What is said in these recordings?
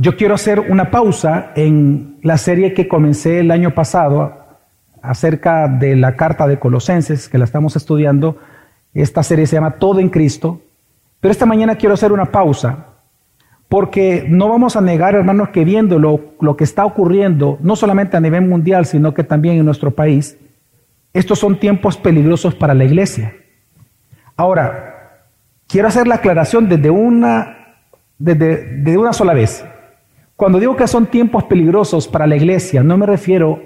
Yo quiero hacer una pausa en la serie que comencé el año pasado acerca de la carta de Colosenses, que la estamos estudiando. Esta serie se llama Todo en Cristo. Pero esta mañana quiero hacer una pausa, porque no vamos a negar, hermanos, que viendo lo, lo que está ocurriendo, no solamente a nivel mundial, sino que también en nuestro país, estos son tiempos peligrosos para la iglesia. Ahora, quiero hacer la aclaración desde una, desde, una sola vez. Cuando digo que son tiempos peligrosos para la iglesia, no me refiero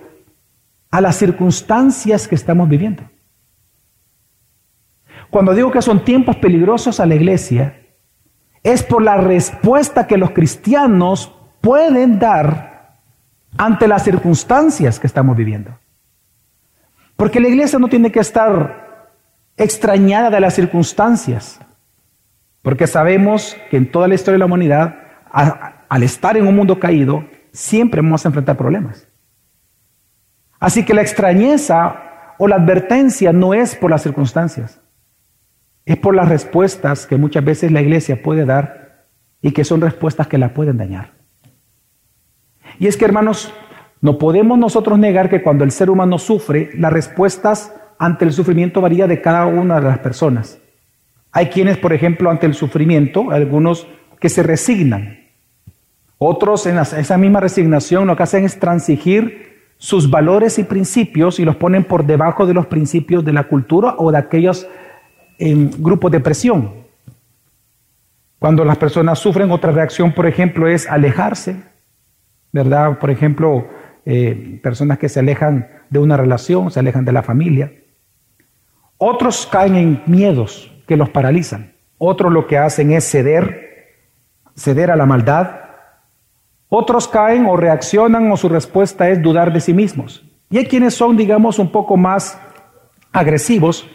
a las circunstancias que estamos viviendo. Cuando digo que son tiempos peligrosos a la iglesia, es por la respuesta que los cristianos pueden dar ante las circunstancias que estamos viviendo. Porque la iglesia no tiene que estar extrañada de las circunstancias, porque sabemos que en toda la historia de la humanidad, al estar en un mundo caído, siempre vamos a enfrentar problemas. Así que la extrañeza o la advertencia no es por las circunstancias, es por las respuestas que muchas veces la iglesia puede dar y que son respuestas que la pueden dañar. Y es que, hermanos, no podemos nosotros negar que cuando el ser humano sufre, las respuestas ante el sufrimiento varía de cada una de las personas. Hay quienes, por ejemplo, ante el sufrimiento, algunos que se resignan. Otros en esa misma resignación lo que hacen es transigir sus valores y principios y los ponen por debajo de los principios de la cultura o de aquellos em, grupos de presión. Cuando las personas sufren, otra reacción, por ejemplo, es alejarse, ¿verdad? Por ejemplo, eh, personas que se alejan de una relación, se alejan de la familia. Otros caen en miedos que los paralizan. Otros lo que hacen es ceder, ceder a la maldad. Otros caen o reaccionan o su respuesta es dudar de sí mismos. Y hay quienes son, digamos, un poco más agresivos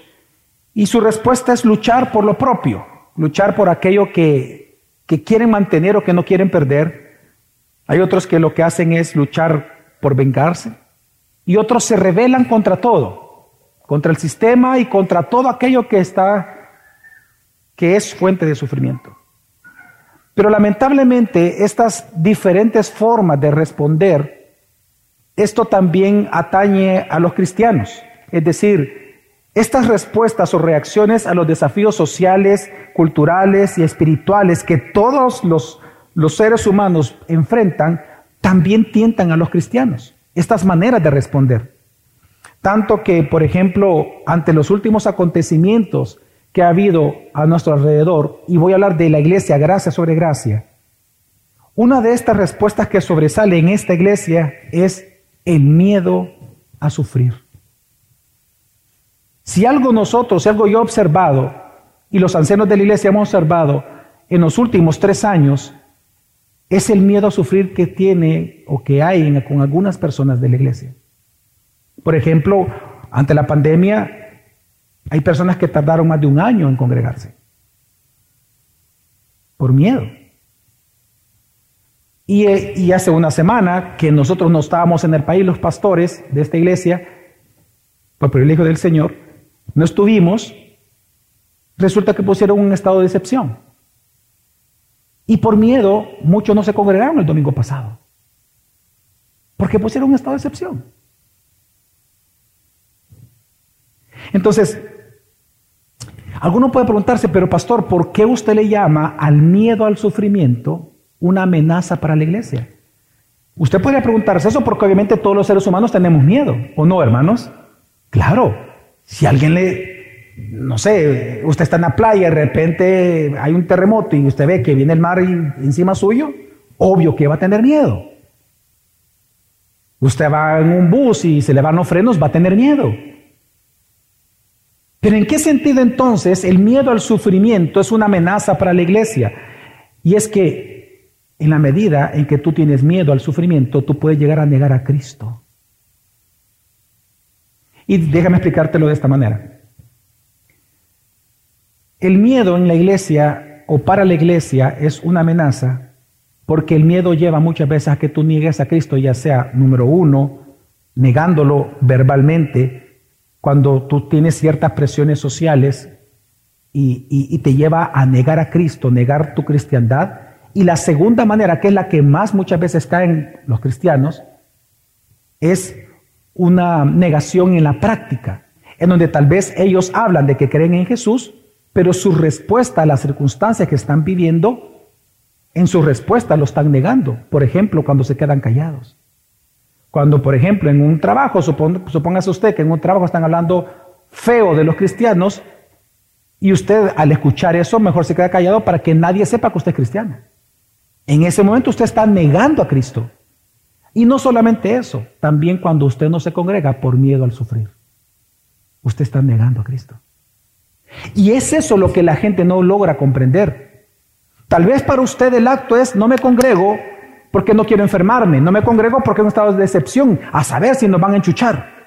y su respuesta es luchar por lo propio, luchar por aquello que, que quieren mantener o que no quieren perder. Hay otros que lo que hacen es luchar por vengarse y otros se rebelan contra todo contra el sistema y contra todo aquello que está, que es fuente de sufrimiento. Pero lamentablemente estas diferentes formas de responder, esto también atañe a los cristianos. Es decir, estas respuestas o reacciones a los desafíos sociales, culturales y espirituales que todos los, los seres humanos enfrentan, también tientan a los cristianos. Estas maneras de responder. Tanto que, por ejemplo, ante los últimos acontecimientos que ha habido a nuestro alrededor, y voy a hablar de la iglesia gracia sobre gracia, una de estas respuestas que sobresale en esta iglesia es el miedo a sufrir. Si algo nosotros, si algo yo he observado, y los ancianos de la iglesia hemos observado en los últimos tres años, es el miedo a sufrir que tiene o que hay con algunas personas de la iglesia. Por ejemplo, ante la pandemia, hay personas que tardaron más de un año en congregarse. Por miedo. Y, hace una semana que nosotros no estábamos en el país, los pastores de esta iglesia, por privilegio del Señor, no estuvimos, resulta que pusieron un estado de excepción. Y por miedo, muchos no se congregaron el domingo pasado. Porque pusieron un estado de excepción. Entonces, alguno puede preguntarse, pero pastor, ¿por qué usted le llama al miedo al sufrimiento una amenaza para la iglesia? Usted podría preguntarse eso porque obviamente todos los seres humanos tenemos miedo, ¿o no, hermanos? Claro, si alguien le, no sé, usted está en la playa y de repente hay un terremoto y usted ve que viene el mar encima suyo, obvio que va a tener miedo. Usted va en un bus y se le van los frenos, va a tener miedo. Pero ¿en qué sentido entonces el miedo al sufrimiento es una amenaza para la iglesia? Y es que en la medida en que tú tienes miedo al sufrimiento, tú puedes llegar a negar a Cristo. Y déjame explicártelo de esta manera. El miedo en la iglesia o para la iglesia es una amenaza porque el miedo lleva muchas veces a que tú niegues a Cristo, ya sea, número uno, negándolo verbalmente, cuando tú tienes ciertas presiones sociales y, te lleva a negar a Cristo, negar tu cristiandad, Y la segunda manera, que es la que más muchas veces caen los cristianos, es una negación en la práctica, en donde tal vez ellos hablan de que creen en Jesús, pero su respuesta a las circunstancias que están viviendo, en su respuesta lo están negando. Por ejemplo, cuando se quedan callados. Cuando, por ejemplo, en un trabajo, supóngase usted que en un trabajo están hablando feo de los cristianos, y usted al escuchar eso mejor se queda callado para que nadie sepa que usted es cristiano. En ese momento usted está negando a Cristo. Y no solamente eso, también cuando usted no se congrega por miedo al sufrir. Usted está negando a Cristo. Y es eso lo que la gente no logra comprender. Tal vez para usted el acto es, no me congrego porque no quiero enfermarme, no me congrego porque he un estado de decepción, a saber si nos van a enchuchar.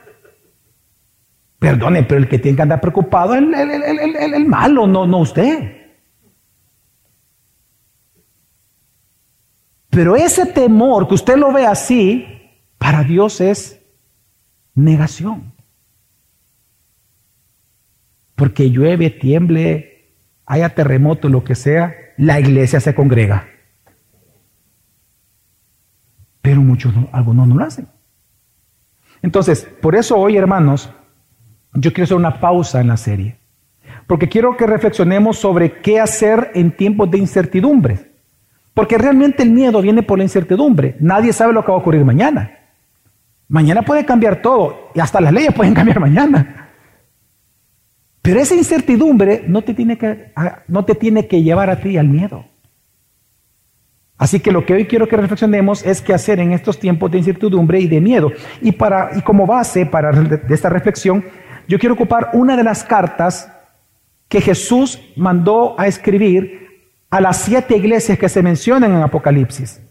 Perdone, pero el que tiene que andar preocupado es el, el, malo, no, no usted. Pero ese temor, que usted lo ve así, para Dios es negación. Porque llueve, tiemble, haya terremoto, lo que sea, la iglesia se congrega. Pero muchos, algunos no lo hacen. Entonces, por eso hoy, hermanos, yo quiero hacer una pausa en la serie, porque quiero que reflexionemos sobre qué hacer en tiempos de incertidumbre, porque realmente el miedo viene por la incertidumbre. Nadie sabe lo que va a ocurrir mañana. Mañana puede cambiar todo y hasta las leyes pueden cambiar mañana. Pero esa incertidumbre no te tiene que, no te tiene que llevar a ti al miedo. Así que lo que hoy quiero que reflexionemos es qué hacer en estos tiempos de incertidumbre y de miedo. Y, como base para esta reflexión, yo quiero ocupar una de las cartas que Jesús mandó a escribir a las siete iglesias que se mencionan en Apocalipsis.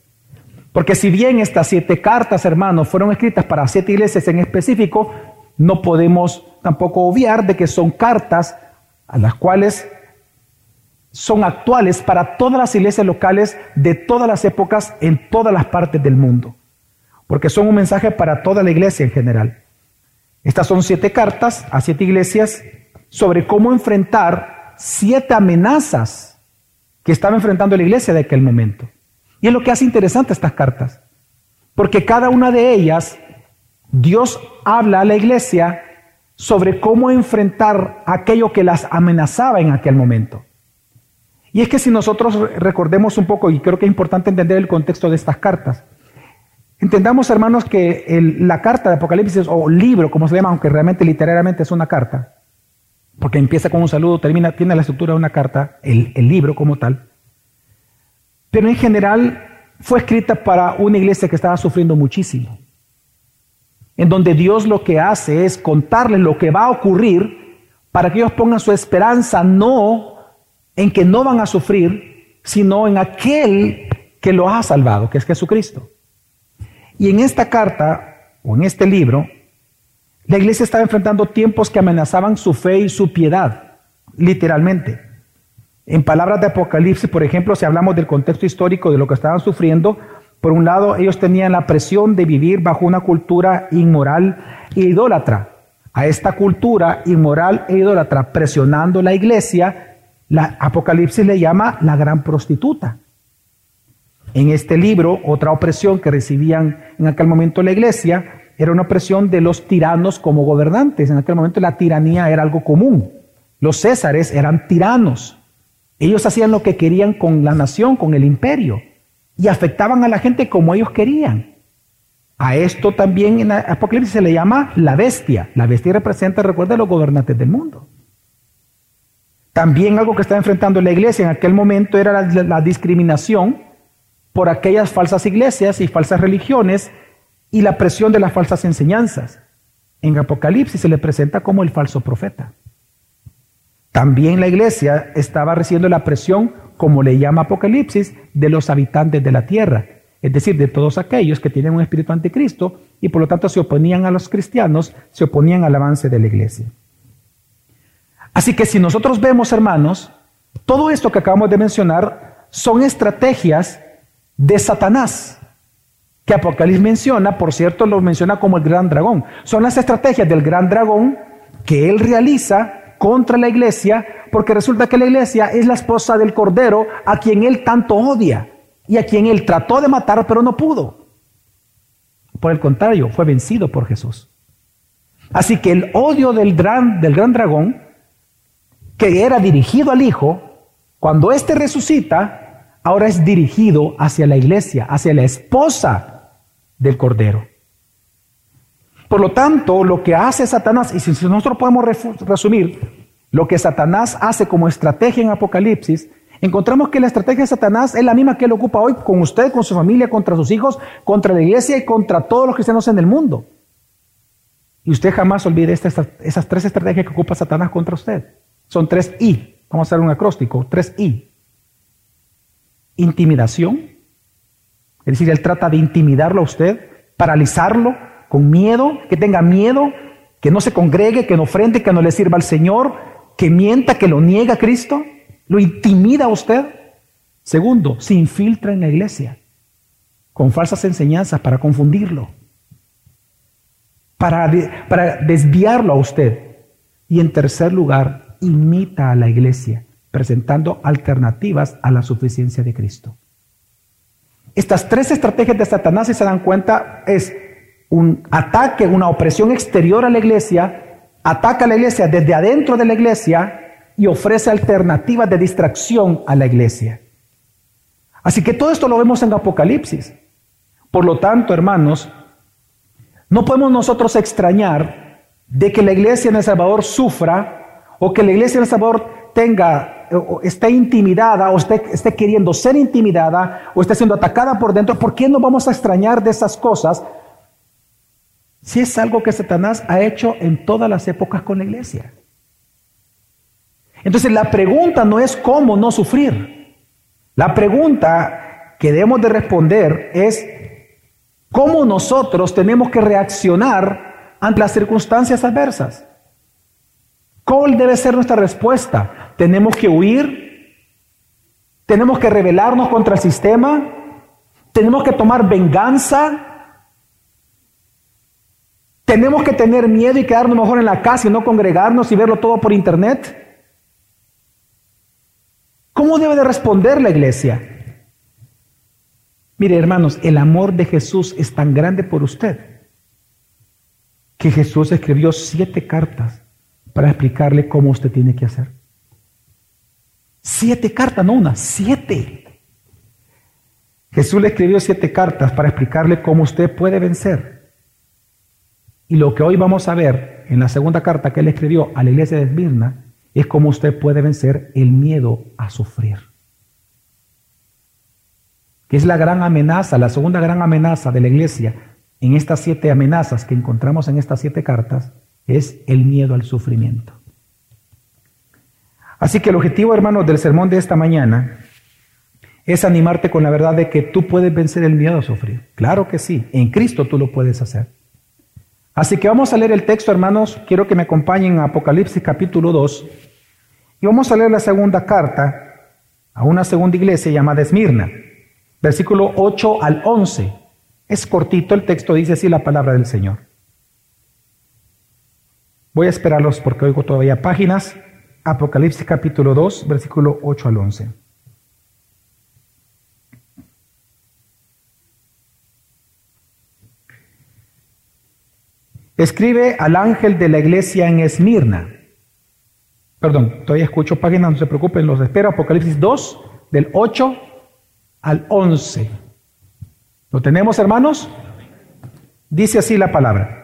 Porque si bien estas siete cartas, hermanos, fueron escritas para siete iglesias en específico, no podemos tampoco obviar de que son cartas a las cuales son actuales para todas las iglesias locales de todas las épocas en todas las partes del mundo. Porque son un mensaje para toda la iglesia en general. Estas son siete cartas a siete iglesias sobre cómo enfrentar siete amenazas que estaba enfrentando la iglesia de aquel momento. Y es lo que hace interesante estas cartas, porque cada una de ellas Dios habla a la iglesia sobre cómo enfrentar aquello que las amenazaba en aquel momento. Y es que si nosotros recordemos un poco, y creo que es importante entender el contexto de estas cartas, Entendamos, hermanos, que la carta de Apocalipsis, o libro, como se llama, aunque realmente literariamente es una carta, porque empieza con un saludo, termina, tiene la estructura de una carta, el, el libro como tal, pero en general fue escrita para una iglesia que estaba sufriendo muchísimo, en donde Dios lo que hace es contarles lo que va a ocurrir para que ellos pongan su esperanza no en que no van a sufrir, sino en aquel que los ha salvado, que es Jesucristo. Y en esta carta, o en este libro, la iglesia estaba enfrentando tiempos que amenazaban su fe y su piedad, literalmente. En palabras de Apocalipsis, por ejemplo, si hablamos del contexto histórico de lo que estaban sufriendo, por un lado, ellos tenían la presión de vivir bajo una cultura inmoral e idólatra. A esta cultura inmoral e idólatra presionando la iglesia, la Apocalipsis le llama la gran prostituta. En este libro, otra opresión que recibían en aquel momento la iglesia era una opresión de los tiranos como gobernantes. En aquel momento la tiranía era algo común. Los césares eran tiranos. Ellos hacían lo que querían con la nación, con el imperio, y afectaban a la gente como ellos querían. A esto también en Apocalipsis se le llama la bestia. La bestia representa, recuerda, a los gobernantes del mundo. También algo que estaba enfrentando la iglesia en aquel momento era la discriminación por aquellas falsas iglesias y falsas religiones y la presión de las falsas enseñanzas. En Apocalipsis se le presenta como el falso profeta. También la iglesia estaba recibiendo la presión, como le llama Apocalipsis, de los habitantes de la tierra, es decir, de todos aquellos que tienen un espíritu anticristo y por lo tanto se oponían a los cristianos, se oponían al avance de la iglesia. Así que si nosotros vemos, hermanos, todo esto que acabamos de mencionar son estrategias de Satanás, que Apocalipsis menciona, por cierto, lo menciona como el gran dragón. Son las estrategias del gran dragón que él realiza contra la iglesia, porque resulta que la iglesia es la esposa del Cordero a quien él tanto odia. y a quien él trató de matar, pero no pudo. Por el contrario, fue vencido por Jesús. Así que el odio del gran, del gran dragón, que era dirigido al Hijo, cuando éste resucita, ahora es dirigido hacia la iglesia, hacia la esposa del Cordero. Por lo tanto, lo que hace Satanás, y si nosotros podemos resumir lo que Satanás hace como estrategia en Apocalipsis, encontramos que la estrategia de Satanás es la misma que él ocupa hoy con usted, con su familia, contra sus hijos, contra la iglesia y contra todos los cristianos en el mundo. Y usted jamás olvide esas tres estrategias que ocupa Satanás contra usted. Son tres I. Vamos a hacer un acróstico. Tres I. Intimidación. Es decir, él trata de intimidarlo a usted, paralizarlo con miedo, que tenga miedo, que no se congregue, que no ofrende, que no le sirva al Señor, que mienta, que lo niega a Cristo. Lo intimida a usted. Segundo, se infiltra en la iglesia con falsas enseñanzas para confundirlo para, desviarlo a usted. Y en tercer lugar, imita a la iglesia, presentando alternativas a la suficiencia de Cristo. Estas tres estrategias de Satanás, si se dan cuenta, es un ataque, una opresión exterior a la iglesia, ataca a la iglesia desde adentro de la iglesia y ofrece alternativas de distracción a la iglesia. Así que todo esto lo vemos en Apocalipsis. Por lo tanto, hermanos, no podemos nosotros extrañar de que la iglesia en El Salvador sufra o que la iglesia en El Salvador tenga, o esté intimidada o esté, esté queriendo ser intimidada o esté siendo atacada por dentro. ¿Por qué no vamos a extrañar de esas cosas si es algo que Satanás ha hecho en todas las épocas con la iglesia? Entonces la pregunta no es cómo no sufrir. La pregunta que debemos de responder es ¿Cómo nosotros tenemos que reaccionar ante las circunstancias adversas? ¿Cuál debe ser nuestra respuesta? ¿Tenemos que huir? ¿Tenemos que rebelarnos contra el sistema? ¿Tenemos que tomar venganza? ¿Tenemos que tener miedo y quedarnos mejor en la casa y no congregarnos y verlo todo por internet? ¿Cómo debe de responder la iglesia? Mire, hermanos, el amor de Jesús es tan grande por usted que Jesús escribió siete cartas para explicarle cómo usted tiene que hacer. Siete cartas, no una, siete. Jesús le escribió siete cartas para explicarle cómo usted puede vencer. Y lo que hoy vamos a ver en la segunda carta que él escribió a la iglesia de Esmirna es cómo usted puede vencer el miedo a sufrir que es la gran amenaza, la segunda gran amenaza de la iglesia en estas siete amenazas que encontramos en estas siete cartas, es el miedo al sufrimiento. Así que el objetivo, hermanos, del sermón de esta mañana es animarte con la verdad de que tú puedes vencer el miedo a sufrir. Claro que sí, en Cristo tú lo puedes hacer. Así que vamos a leer el texto, hermanos. Quiero que me acompañen a Apocalipsis capítulo 2. Y vamos a leer la segunda carta a una segunda iglesia llamada Esmirna versículo 8 al 11. Es cortito, el texto dice así la palabra del Señor. Voy a esperarlos porque oigo todavía páginas. Apocalipsis capítulo 2, versículo 8 al 11. Escribe al ángel de la iglesia en Esmirna. Perdón, todavía escucho páginas, no se preocupen, los espero. Apocalipsis 2, del 8 al 11. ¿Lo tenemos, hermanos? Dice así la palabra.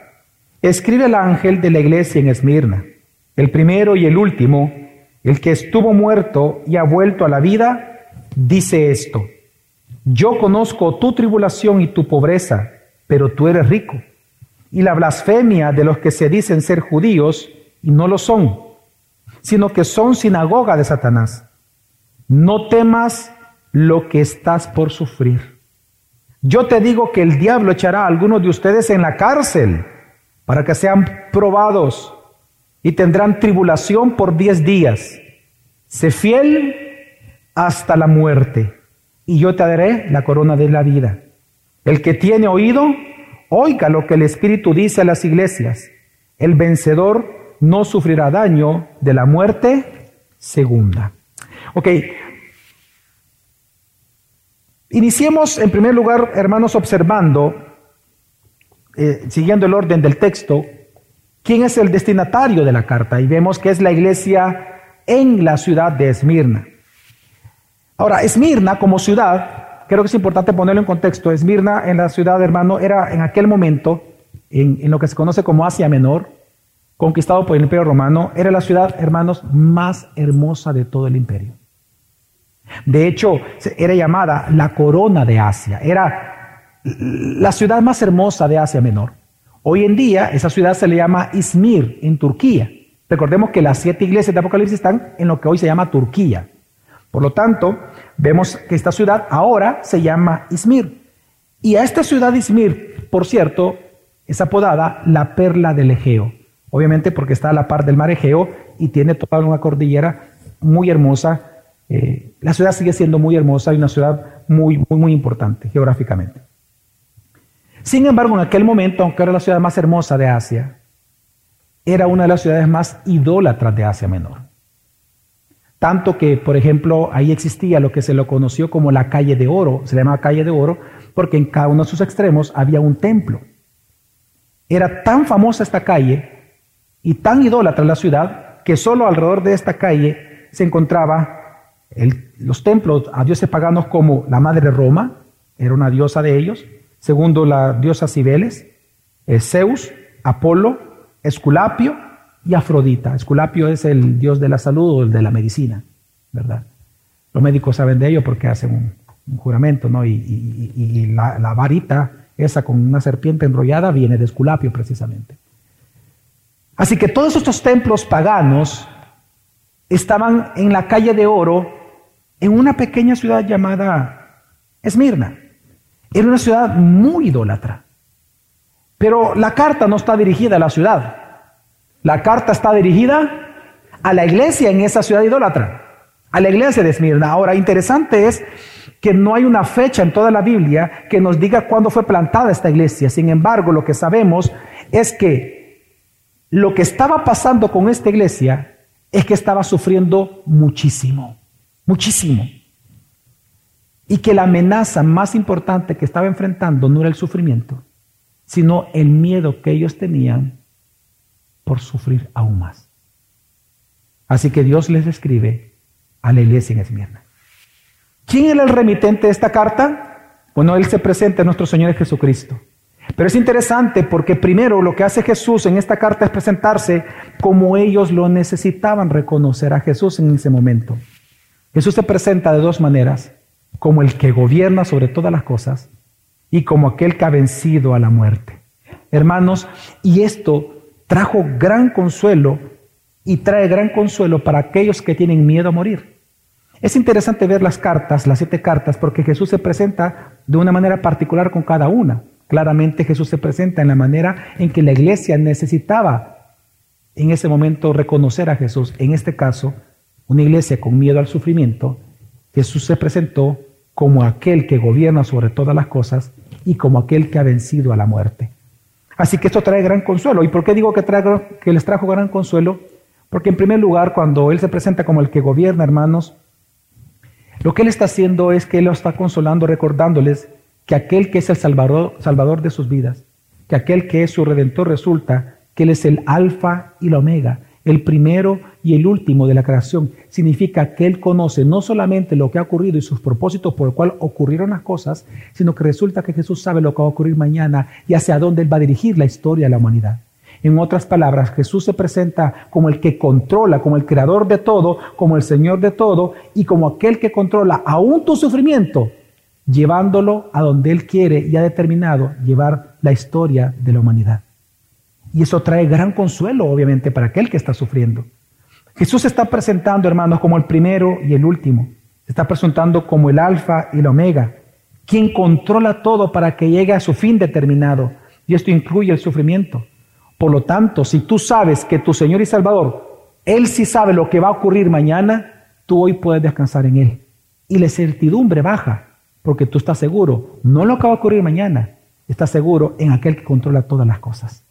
Escribe el ángel de la iglesia en Esmirna, el primero y el último, el que estuvo muerto y ha vuelto a la vida, dice esto. Yo conozco tu tribulación y tu pobreza, pero tú eres rico. Y la blasfemia de los que se dicen ser judíos y no lo son, sino que son sinagoga de Satanás. No temas lo que estás por sufrir. Yo te digo que el diablo echará a algunos de ustedes en la cárcel para que sean probados y tendrán tribulación por diez días. Sé fiel hasta la muerte y yo te daré la corona de la vida. El que tiene oído, oiga lo que el Espíritu dice a las iglesias. El vencedor no sufrirá daño de la muerte segunda. Ok, Iniciemos en primer lugar, hermanos, observando, eh, siguiendo el orden del texto, quién es el destinatario de la carta. Y vemos que es la iglesia en la ciudad de Esmirna. Ahora, Esmirna como ciudad, creo que es importante ponerlo en contexto, Esmirna en la ciudad, hermano, era en aquel momento, en, en lo que se conoce como Asia Menor, conquistado por el Imperio Romano, era la ciudad, hermanos, más hermosa de todo el imperio. De hecho, era llamada la corona de Asia, era la ciudad más hermosa de Asia Menor. Hoy en día esa ciudad se le llama Izmir en Turquía. Recordemos que las siete iglesias de Apocalipsis están en lo que hoy se llama Turquía. Por lo tanto, vemos que esta ciudad ahora se llama Izmir. Y a esta ciudad Izmir, por cierto, es apodada la perla del Egeo. Obviamente porque está a la par del mar Egeo y tiene toda una cordillera muy hermosa. Eh, la ciudad sigue siendo muy hermosa y una ciudad muy, muy, muy importante geográficamente. Sin embargo, en aquel momento, aunque era la ciudad más hermosa de Asia, era una de las ciudades más idólatras de Asia Menor. Tanto que, por ejemplo, ahí existía lo que se lo conoció como la calle de oro, se le llamaba calle de oro, porque en cada uno de sus extremos había un templo. Era tan famosa esta calle y tan idólatra la ciudad que solo alrededor de esta calle se encontraba los templos a dioses paganos como la Madre Roma, era una diosa de ellos, segundo la diosa Cibeles, Zeus, Apolo, Esculapio y Afrodita. Esculapio es el dios de la salud o el de la medicina, ¿verdad? Los médicos saben de ello porque hacen un, juramento, ¿no? Y, la, la, varita, esa con una serpiente enrollada, viene de Esculapio precisamente. Así que todos estos templos paganos estaban en la calle de oro en una pequeña ciudad llamada Esmirna. Era una ciudad muy idólatra. Pero la carta no está dirigida a la ciudad. La carta está dirigida a la iglesia en esa ciudad idólatra, a la iglesia de Esmirna. Ahora, interesante es que no hay una fecha en toda la Biblia que nos diga cuándo fue plantada esta iglesia. Sin embargo, lo que sabemos es que lo que estaba pasando con esta iglesia es que estaba sufriendo muchísimo, muchísimo. Y que la amenaza más importante que estaba enfrentando no era el sufrimiento, sino el miedo que ellos tenían por sufrir aún más. Así que Dios les escribe a la iglesia en Esmirna. ¿Quién era el remitente de esta carta? Bueno, Él se presenta a nuestro Señor Jesucristo. Pero es interesante porque primero lo que hace Jesús en esta carta es presentarse como ellos lo necesitaban reconocer a Jesús en ese momento. Jesús se presenta de dos maneras, como el que gobierna sobre todas las cosas y como aquel que ha vencido a la muerte. Hermanos, y esto trajo gran consuelo y trae gran consuelo para aquellos que tienen miedo a morir. Es interesante ver las cartas, las siete cartas, porque Jesús se presenta de una manera particular con cada una. Claramente Jesús se presenta en la manera en que la iglesia necesitaba en ese momento reconocer a Jesús. En este caso, una iglesia con miedo al sufrimiento, Jesús se presentó como aquel que gobierna sobre todas las cosas y como aquel que ha vencido a la muerte. Así que esto trae gran consuelo. ¿Y por qué digo que, que les trajo gran consuelo? Porque en primer lugar, cuando Él se presenta como el que gobierna, hermanos, lo que Él está haciendo es que Él los está consolando, recordándoles que aquel que es el salvador, salvador de sus vidas, que aquel que es su redentor resulta que Él es el alfa y la omega, el primero y el último de la creación. Significa que Él conoce no solamente lo que ha ocurrido y sus propósitos por el cual ocurrieron las cosas, sino que resulta que Jesús sabe lo que va a ocurrir mañana y hacia dónde Él va a dirigir la historia de la humanidad. En otras palabras, Jesús se presenta como el que controla, como el creador de todo, como el Señor de todo y como aquel que controla aún tu sufrimiento llevándolo a donde Él quiere y ha determinado llevar la historia de la humanidad. Y eso trae gran consuelo, obviamente, para aquel que está sufriendo. Jesús se está presentando, hermanos, como el primero y el último. Está presentando como el alfa y el omega, quien controla todo para que llegue a su fin determinado. Y esto incluye el sufrimiento. Por lo tanto, si tú sabes que tu Señor y Salvador, Él sí sabe lo que va a ocurrir mañana, tú hoy puedes descansar en Él. Y la certidumbre baja porque tú estás seguro, no lo que va a ocurrir mañana, estás seguro en aquel que controla todas las cosas.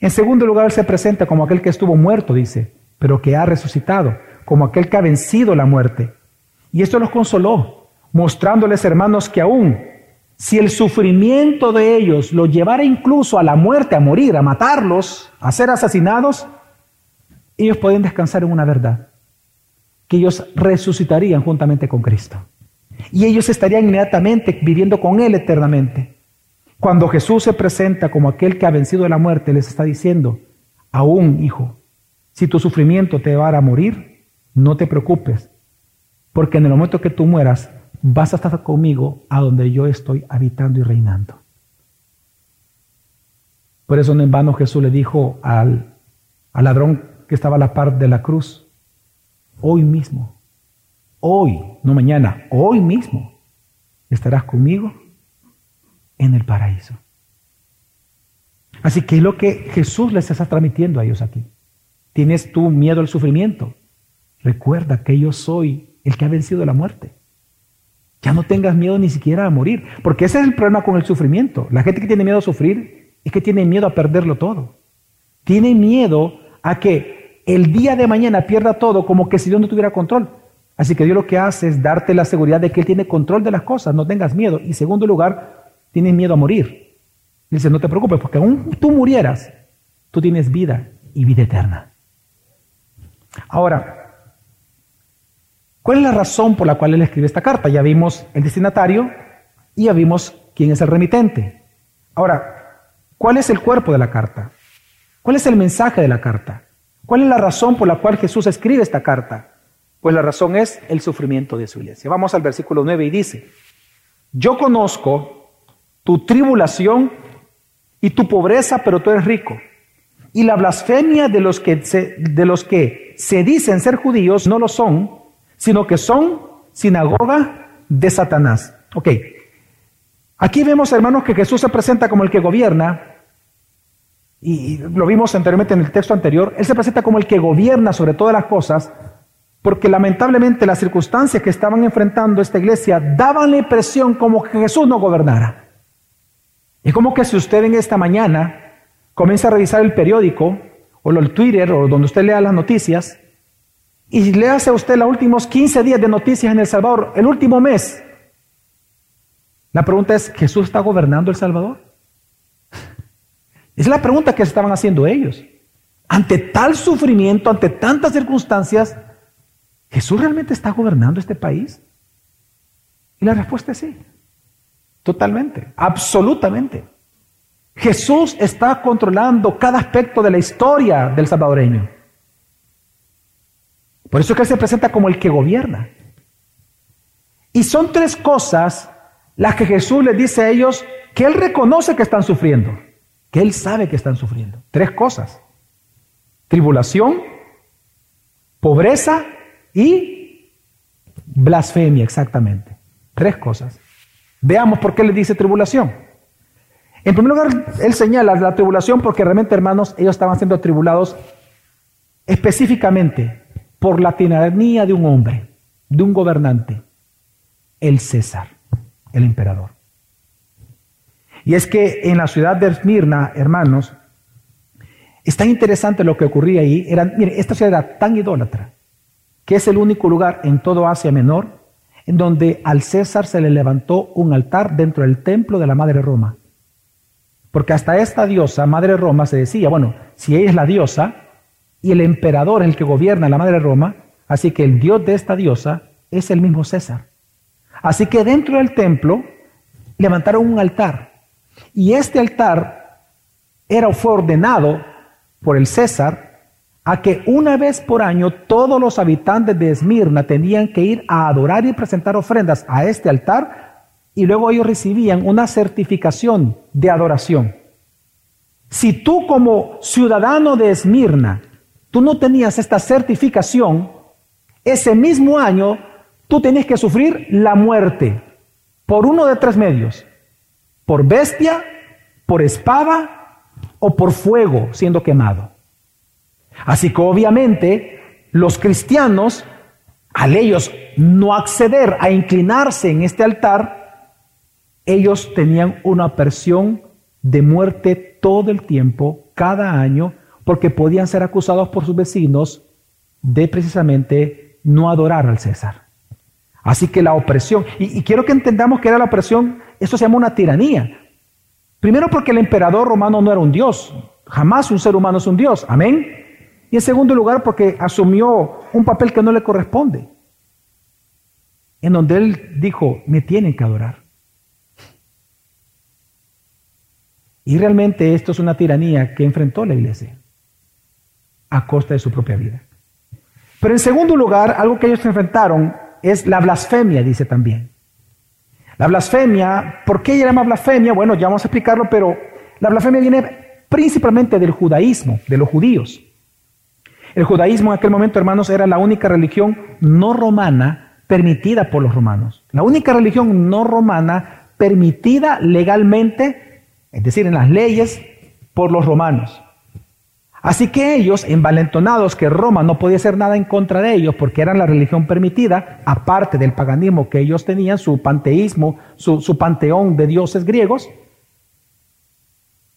En segundo lugar, Él se presenta como aquel que estuvo muerto, dice, pero que ha resucitado, como aquel que ha vencido la muerte. Y esto los consoló. mostrándoles, hermanos, que aún si el sufrimiento de ellos los llevara incluso a la muerte, a morir, a matarlos, a ser asesinados, ellos pueden descansar en una verdad, que ellos resucitarían juntamente con Cristo. Y ellos estarían inmediatamente viviendo con Él eternamente. Cuando Jesús se presenta como aquel que ha vencido la muerte, les está diciendo, aún hijo, si tu sufrimiento te va a morir, no te preocupes, porque en el momento que tú mueras, vas a estar conmigo a donde yo estoy habitando y reinando. Por eso en vano Jesús le dijo al, al ladrón que estaba a la par de la cruz, hoy mismo, hoy, no mañana, hoy mismo, estarás conmigo en el paraíso. Así que es lo que Jesús les está transmitiendo a ellos aquí. ¿Tienes tú miedo al sufrimiento? Recuerda que yo soy el que ha vencido la muerte. Ya no tengas miedo ni siquiera a morir, porque ese es el problema con el sufrimiento. La gente que tiene miedo a sufrir es que tiene miedo a perderlo todo. Tiene miedo a que el día de mañana pierda todo como que si Dios no tuviera control. Así que Dios lo que hace es darte la seguridad de que Él tiene control de las cosas, no tengas miedo. Y segundo lugar, tienes miedo a morir. Dice, no te preocupes, porque aún tú murieras, tú tienes vida y vida eterna. Ahora, ¿Cuál es la razón por la cual él escribe esta carta? Ya vimos el destinatario y ya vimos quién es el remitente. Ahora, ¿cuál es el cuerpo de la carta? ¿Cuál es el mensaje de la carta? ¿Cuál es la razón por la cual Jesús escribe esta carta? Pues la razón es el sufrimiento de su iglesia. Vamos al versículo 9 y dice, yo conozco tu tribulación y tu pobreza, pero tú eres rico. Y la blasfemia de los que se, de los que se dicen ser judíos no lo son, sino que son sinagoga de Satanás. Ok, aquí vemos hermanos que Jesús se presenta como el que gobierna, y lo vimos anteriormente en el texto anterior, Él se presenta como el que gobierna sobre todas las cosas, porque lamentablemente las circunstancias que estaban enfrentando esta iglesia daban la impresión como que Jesús no gobernara. Es como que si usted en esta mañana comienza a revisar el periódico o el Twitter o donde usted lea las noticias y le hace a usted los últimos 15 días de noticias en El Salvador, el último mes. La pregunta es, ¿Jesús está gobernando El Salvador? Es la pregunta que estaban haciendo ellos. Ante tal sufrimiento, ante tantas circunstancias, ¿Jesús realmente está gobernando este país? Y la respuesta es sí. Totalmente, absolutamente. Jesús está controlando cada aspecto de la historia del salvadoreño. Por eso es que Él se presenta como el que gobierna. Y son tres cosas las que Jesús les dice a ellos que Él reconoce que están sufriendo, que Él sabe que están sufriendo. Tres cosas. Tribulación, pobreza y blasfemia, exactamente. Tres cosas. Veamos por qué le dice tribulación. En primer lugar, Él señala la tribulación porque realmente, hermanos, ellos estaban siendo tribulados específicamente por la tiranía de un hombre, de un gobernante, el César, el emperador. Y es que en la ciudad de Esmirna, hermanos, es tan interesante lo que ocurría ahí. Era, mire, esta ciudad era tan idólatra que es el único lugar en todo Asia Menor en donde al César se le levantó un altar dentro del templo de la Madre Roma. Porque hasta esta diosa, Madre Roma, se decía, bueno, si ella es la diosa, y el emperador es el que gobierna la madre Roma, así que el dios de esta diosa es el mismo César. Así que dentro del templo levantaron un altar y este altar era, fue ordenado por el César a que una vez por año todos los habitantes de Esmirna tenían que ir a adorar y presentar ofrendas a este altar y luego ellos recibían una certificación de adoración. Si tú como ciudadano de Esmirna tú no tenías esta certificación, ese mismo año tú tenías que sufrir la muerte por uno de tres medios, por bestia, por espada o por fuego siendo quemado. Así que obviamente los cristianos, al ellos no acceder a inclinarse en este altar, ellos tenían una presión de muerte todo el tiempo, cada año, porque podían ser acusados por sus vecinos de precisamente no adorar al César. Así que la opresión, y, quiero que entendamos que era la opresión, esto se llama una tiranía. Primero porque el emperador romano no era un dios, jamás un ser humano es un dios, amén. Y en segundo lugar porque asumió un papel que no le corresponde, en donde él dijo, me tienen que adorar. Y realmente esto es una tiranía que enfrentó la iglesia a costa de su propia vida. Pero en segundo lugar, algo que ellos enfrentaron es la blasfemia, dice también. La blasfemia, ¿por qué llama blasfemia? Bueno, ya vamos a explicarlo, pero la blasfemia viene principalmente del judaísmo, de los judíos. El judaísmo en aquel momento, hermanos, era la única religión no romana permitida por los romanos. La única religión no romana permitida legalmente, es decir, en las leyes, por los romanos. Así que ellos, envalentonados que Roma no podía hacer nada en contra de ellos porque eran la religión permitida, aparte del paganismo que ellos tenían, su panteísmo, su, panteón de dioses griegos,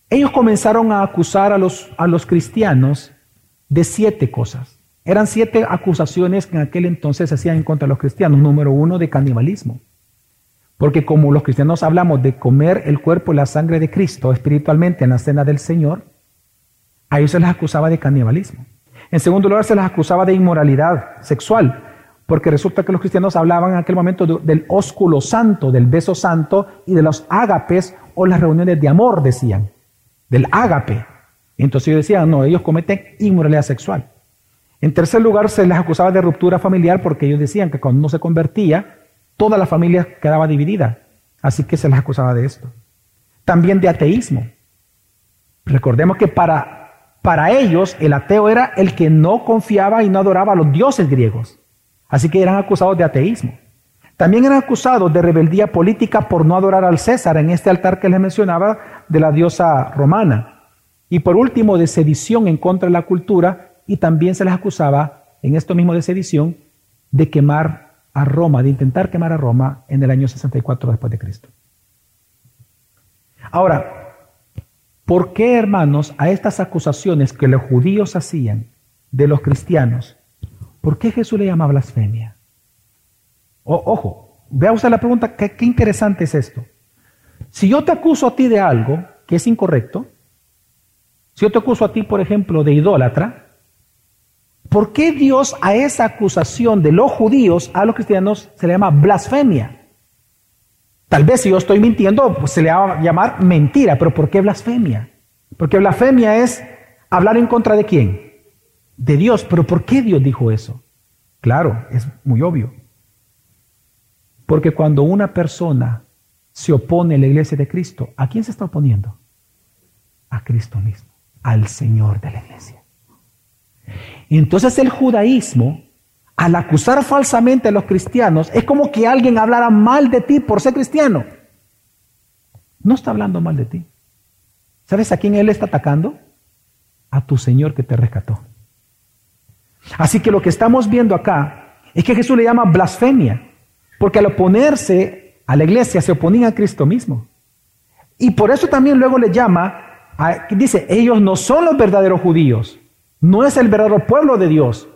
ellos comenzaron a acusar a los, a los cristianos de siete cosas. Eran siete acusaciones que en aquel entonces se hacían contra los cristianos. Número uno, de canibalismo. Porque como los cristianos hablamos de comer el cuerpo y la sangre de Cristo espiritualmente en la cena del Señor, a ellos se les acusaba de canibalismo. En segundo lugar, se les acusaba de inmoralidad sexual, porque resulta que los cristianos hablaban en aquel momento del ósculo santo, del beso santo y de los ágapes o las reuniones de amor, decían, del ágape. Entonces ellos decían, no, ellos cometen inmoralidad sexual. En tercer lugar, se les acusaba de ruptura familiar porque ellos decían que cuando uno se convertía, toda la familia quedaba dividida. Así que se les acusaba de esto. También de ateísmo. Recordemos que para para ellos, el ateo era el que no confiaba y no adoraba a los dioses griegos. Así que eran acusados de ateísmo. También eran acusados de rebeldía política por no adorar al César en este altar que les mencionaba de la diosa romana. Y por último, de sedición en contra de la cultura y también se les acusaba, en esto mismo de sedición, de quemar a Roma, de intentar quemar a Roma en el año 64 después de Cristo. Ahora, ¿Por qué, hermanos, a estas acusaciones que los judíos hacían de los cristianos, por qué Jesús le llama blasfemia? ojo, vea usted la pregunta, ¿qué, qué interesante es esto. Si yo te acuso a ti de algo que es incorrecto, si yo te acuso a ti, por ejemplo, de idólatra, ¿por qué Dios a esa acusación de los judíos a los cristianos se le llama blasfemia? Tal vez si yo estoy mintiendo, pues se le va a llamar mentira, pero ¿por qué blasfemia? Porque blasfemia es hablar en contra de quién? De Dios. Pero ¿por qué Dios dijo eso? Claro, es muy obvio. Porque cuando una persona se opone a la iglesia de Cristo, ¿a quién se está oponiendo? A Cristo mismo, al Señor de la iglesia. Entonces el judaísmo al acusar falsamente a los cristianos, es como que alguien hablara mal de ti por ser cristiano. No está hablando mal de ti. ¿Sabes a quién él está atacando? A tu Señor que te rescató. Así que lo que estamos viendo acá es que Jesús le llama blasfemia, porque al oponerse a la iglesia se oponía a Cristo mismo. Y por eso también luego le llama, dice, ellos no son los verdaderos judíos, no es el verdadero pueblo de Dios,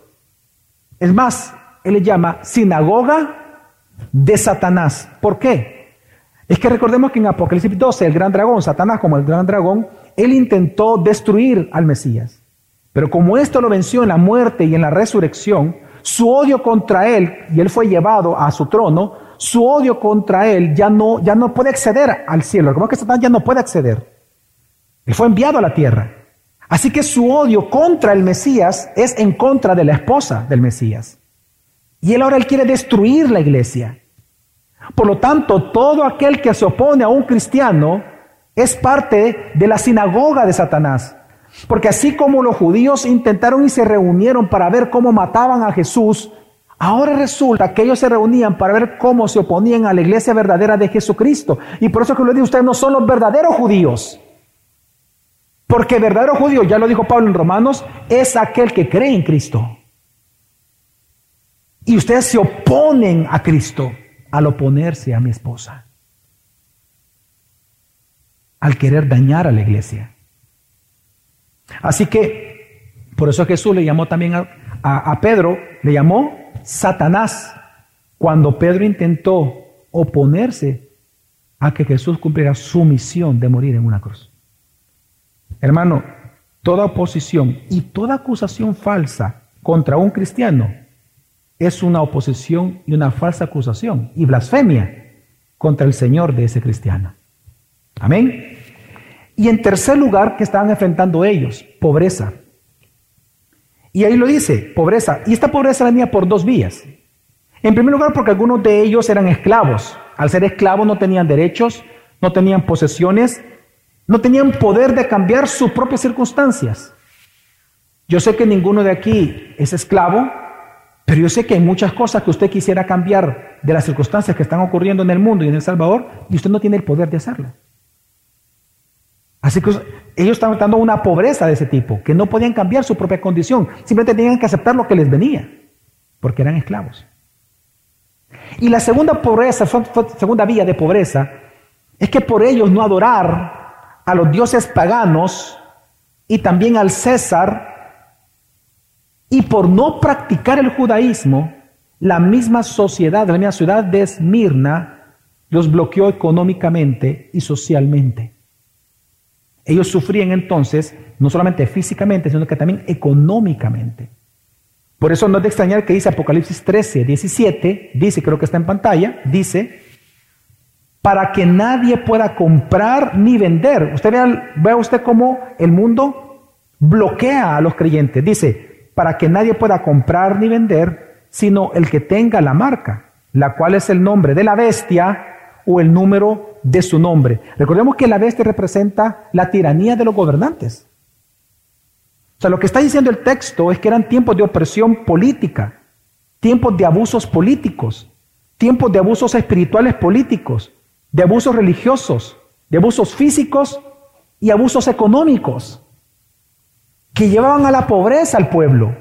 es más, él le llama sinagoga de Satanás. ¿Por qué? Es que recordemos que en Apocalipsis 12, el gran dragón, Satanás como el gran dragón, él intentó destruir al Mesías. Pero como esto lo venció en la muerte y en la resurrección, su odio contra él, y él fue llevado a su trono, su odio contra él ya no, ya no puede acceder al cielo. Como que Satanás ya no puede acceder. Él fue enviado a la tierra. Así que su odio contra el Mesías es en contra de la esposa del Mesías. Y él ahora él quiere destruir la iglesia. Por lo tanto, todo aquel que se opone a un cristiano es parte de la sinagoga de Satanás. Porque así como los judíos intentaron y se reunieron para ver cómo mataban a Jesús, ahora resulta que ellos se reunían para ver cómo se oponían a la iglesia verdadera de Jesucristo. Y por eso que les digo, ustedes no son los verdaderos judíos. Porque verdadero judío, ya lo dijo Pablo en Romanos, es aquel que cree en Cristo. Y ustedes se oponen a Cristo al oponerse a mi esposa. Al querer dañar a la iglesia. Así que, por eso Jesús le llamó también a, a Pedro, le llamó Satanás. cuando Pedro intentó oponerse a que Jesús cumpliera su misión de morir en una cruz. Hermano, toda oposición y toda acusación falsa contra un cristiano es una oposición y una falsa acusación y blasfemia contra el Señor de ese cristiano. Amén. Y en tercer lugar, que estaban enfrentando ellos? Pobreza. Y ahí lo dice, pobreza. Y esta pobreza venía por dos vías. En primer lugar, porque algunos de ellos eran esclavos. Al ser esclavos no tenían derechos, no tenían posesiones, no tenían poder de cambiar sus propias circunstancias. Yo sé que ninguno de aquí es esclavo, pero yo sé que hay muchas cosas que usted quisiera cambiar de las circunstancias que están ocurriendo en el mundo y en El Salvador y usted no tiene el poder de hacerlo. Así que ellos estaban dando una pobreza de ese tipo, que no podían cambiar su propia condición, simplemente tenían que aceptar lo que les venía, porque eran esclavos. Y la segunda pobreza, segunda vía de pobreza, es que por ellos no adorar a los dioses paganos y también al César, y por no practicar el judaísmo, la misma sociedad, la misma ciudad de Esmirna, los bloqueó económicamente y socialmente. Ellos sufrían entonces, no solamente físicamente, sino que también económicamente. Por eso no es de extrañar que dice Apocalipsis 13, 17, dice, creo que está en pantalla, dice, para que nadie pueda comprar ni vender. Usted vea, vea usted cómo el mundo bloquea a los creyentes. Dice, para que nadie pueda comprar ni vender, sino el que tenga la marca, la cual es el nombre de la bestia o el número de su nombre. Recordemos que la bestia representa la tiranía de los gobernantes. O sea, lo que está diciendo el texto es que eran tiempos de opresión política, tiempos de abusos políticos, tiempos de abusos espirituales políticos, de abusos religiosos, de abusos físicos y abusos económicos, que llevaban a la pobreza al pueblo.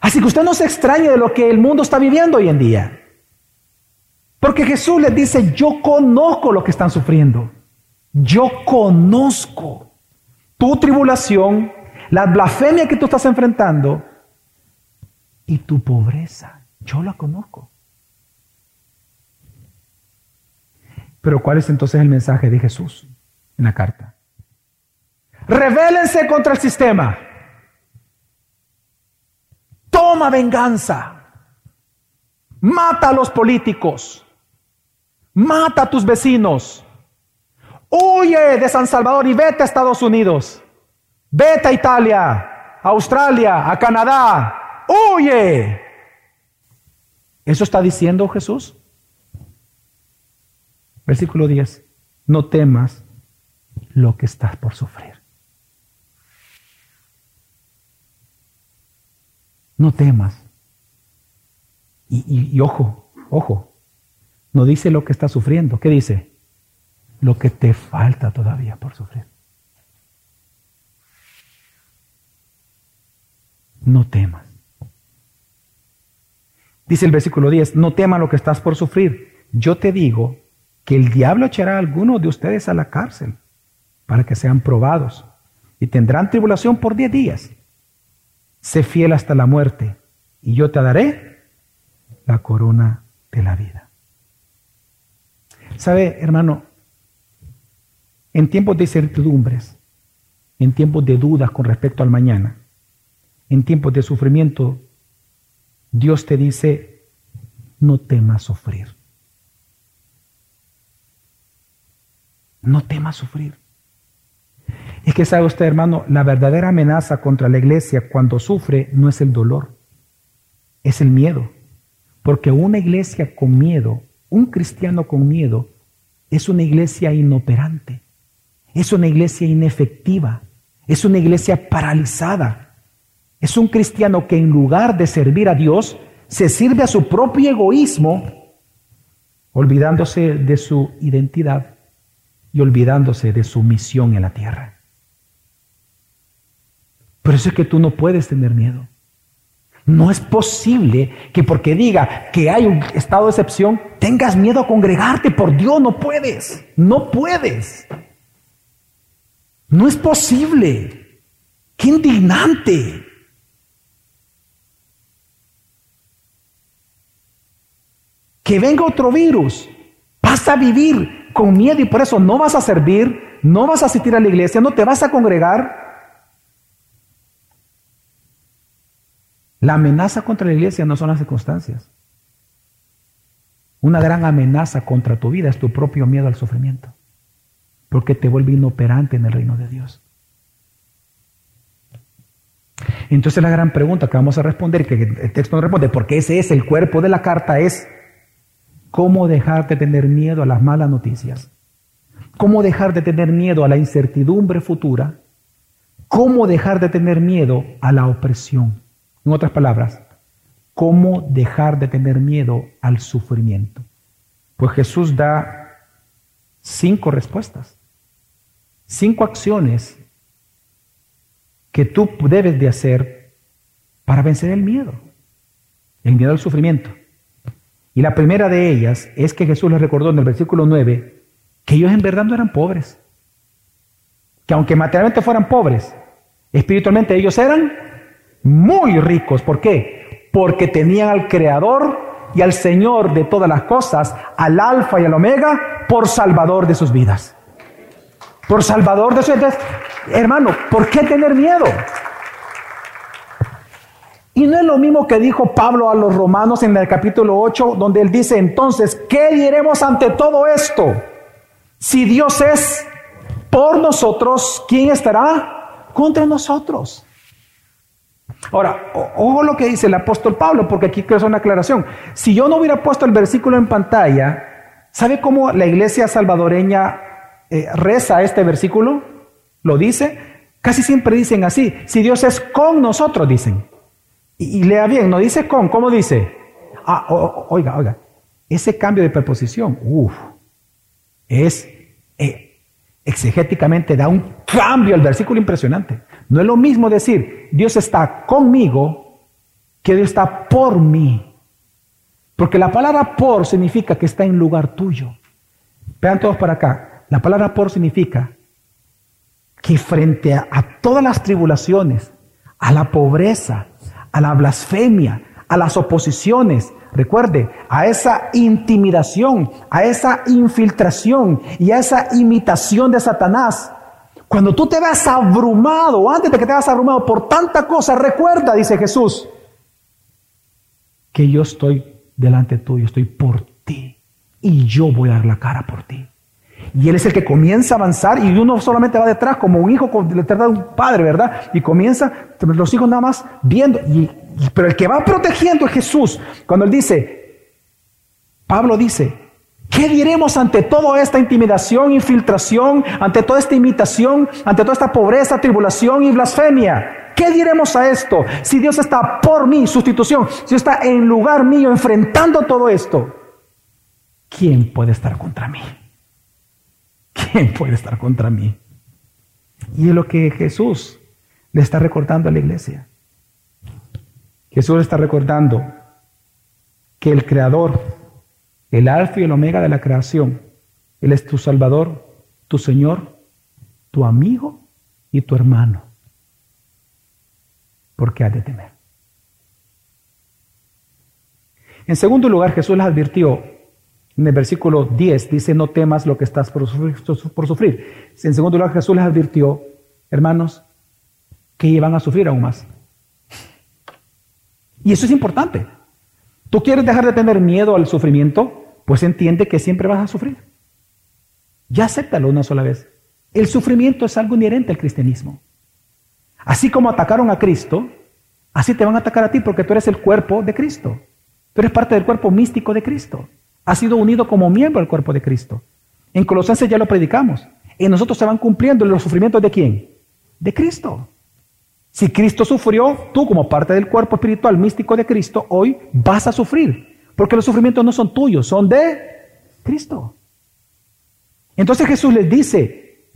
Así que usted no se extrañe de lo que el mundo está viviendo hoy en día. Porque Jesús les dice, yo conozco lo que están sufriendo. Yo conozco tu tribulación, la blasfemia que tú estás enfrentando y tu pobreza. Yo la conozco. Pero ¿cuál es entonces el mensaje de Jesús en la carta? Rebélense contra el sistema. Toma venganza. Mata a los políticos. Mata a tus vecinos. Huye de San Salvador y vete a Estados Unidos. Vete a Italia, a Australia, a Canadá. Huye. ¿Eso está diciendo Jesús? Versículo 10. No temas lo que estás por sufrir. No temas. Y, ojo, ojo, no dice lo que está sufriendo. ¿Qué dice? lo que te falta todavía por sufrir. No temas. Dice el versículo 10, no temas lo que estás por sufrir. Yo te digo que el diablo echará a algunos de ustedes a la cárcel para que sean probados y tendrán tribulación por diez días. Sé fiel hasta la muerte y yo te daré la corona de la vida. ¿Sabe, hermano? En tiempos de incertidumbres, en tiempos de dudas con respecto al mañana, en tiempos de sufrimiento, Dios te dice, no temas sufrir. No temas sufrir. Es que sabe usted, hermano, la verdadera amenaza contra la iglesia cuando sufre no es el dolor, es el miedo. Porque una iglesia con miedo, un cristiano con miedo, es una iglesia inoperante. Es una iglesia inefectiva, es una iglesia paralizada. Es un cristiano que en lugar de servir a Dios, se sirve a su propio egoísmo, olvidándose de su identidad y olvidándose de su misión en la tierra. Por eso es que tú no puedes tener miedo. No es posible que porque diga que hay un estado de excepción, tengas miedo a congregarte. Por Dios, no puedes. No puedes. No es posible. Qué indignante. que venga otro virus, vas a vivir con miedo y por eso no vas a servir, no vas a asistir a la iglesia, no te vas a congregar. La amenaza contra la iglesia no son las circunstancias. Una gran amenaza contra tu vida es tu propio miedo al sufrimiento, porque te vuelve inoperante en el reino de Dios. Entonces la gran pregunta que vamos a responder, que el texto no responde, porque ese es el cuerpo de la carta, es cómo dejar de tener miedo a las malas noticias, cómo dejar de tener miedo a la incertidumbre futura, cómo dejar de tener miedo a la opresión. En otras palabras, cómo dejar de tener miedo al sufrimiento. Pues Jesús da cinco respuestas, cinco acciones que tú debes de hacer para vencer el miedo, el miedo al sufrimiento. Y la primera de ellas es que Jesús les recordó en el versículo 9 que ellos en verdad no eran pobres, que aunque materialmente fueran pobres, espiritualmente ellos eran muy ricos. ¿Por qué? Porque tenían al Creador y al Señor de todas las cosas, al Alfa y al Omega, por Salvador de sus vidas. Por Salvador de sus vidas. Hermano, ¿por qué tener miedo? Y no es lo mismo que dijo Pablo a los romanos en el capítulo 8, donde él dice, entonces, ¿qué diremos ante todo esto? Si Dios es por nosotros, ¿quién estará contra nosotros? Ahora, ojo lo que dice el apóstol Pablo, porque aquí quiero hacer una aclaración. Si yo no hubiera puesto el versículo en pantalla, ¿sabe cómo la iglesia salvadoreña eh, reza este versículo? ¿Lo dice? Casi siempre dicen así, si Dios es con nosotros, dicen. Y, lea bien, no dice con, ¿cómo dice? Ah, oiga, oiga, ese cambio de preposición, uff, es eh, exegéticamente da un cambio al versículo impresionante. No es lo mismo decir Dios está conmigo que Dios está por mí. Porque la palabra por significa que está en lugar tuyo. Vean todos para acá. La palabra por significa que frente a todas las tribulaciones, a la pobreza, a la blasfemia, a las oposiciones, recuerde, a esa intimidación, a esa infiltración y a esa imitación de Satanás. Cuando tú te veas abrumado, antes de que te veas abrumado por tanta cosa, recuerda, dice Jesús, que yo estoy delante tuyo, estoy por ti y yo voy a dar la cara por ti. Y Él es el que comienza a avanzar y uno solamente va detrás como un hijo detrás de un padre, ¿verdad? Y comienza, los hijos nada más viendo. Y, pero el que va protegiendo es Jesús. Cuando Él dice, Pablo dice, ¿qué diremos ante toda esta intimidación, infiltración, ante toda esta imitación, ante toda esta pobreza, tribulación y blasfemia? ¿Qué diremos a esto? Si Dios está por mí, sustitución, si Dios está en lugar mío, enfrentando todo esto, ¿quién puede estar contra mí? ¿Quién puede estar contra mí? Y es lo que Jesús le está recordando a la iglesia. Jesús le está recordando que el Creador, el alfa y el omega de la creación, Él es tu Salvador, tu Señor, tu amigo y tu hermano. ¿Por qué has de temer? En segundo lugar, Jesús les advirtió en el versículo 10 dice, no temas lo que estás por sufrir. En segundo lugar, Jesús les advirtió, hermanos, que iban a sufrir aún más. Y eso es importante. ¿Tú quieres dejar de tener miedo al sufrimiento? Pues entiende que siempre vas a sufrir. Ya acéptalo una sola vez. El sufrimiento es algo inherente al cristianismo. Así como atacaron a Cristo, así te van a atacar a ti porque tú eres el cuerpo de Cristo. Tú eres parte del cuerpo místico de Cristo ha sido unido como miembro al cuerpo de Cristo. En Colosenses ya lo predicamos. En nosotros se van cumpliendo los sufrimientos de quién? De Cristo. Si Cristo sufrió, tú como parte del cuerpo espiritual místico de Cristo, hoy vas a sufrir. Porque los sufrimientos no son tuyos, son de Cristo. Entonces Jesús les dice,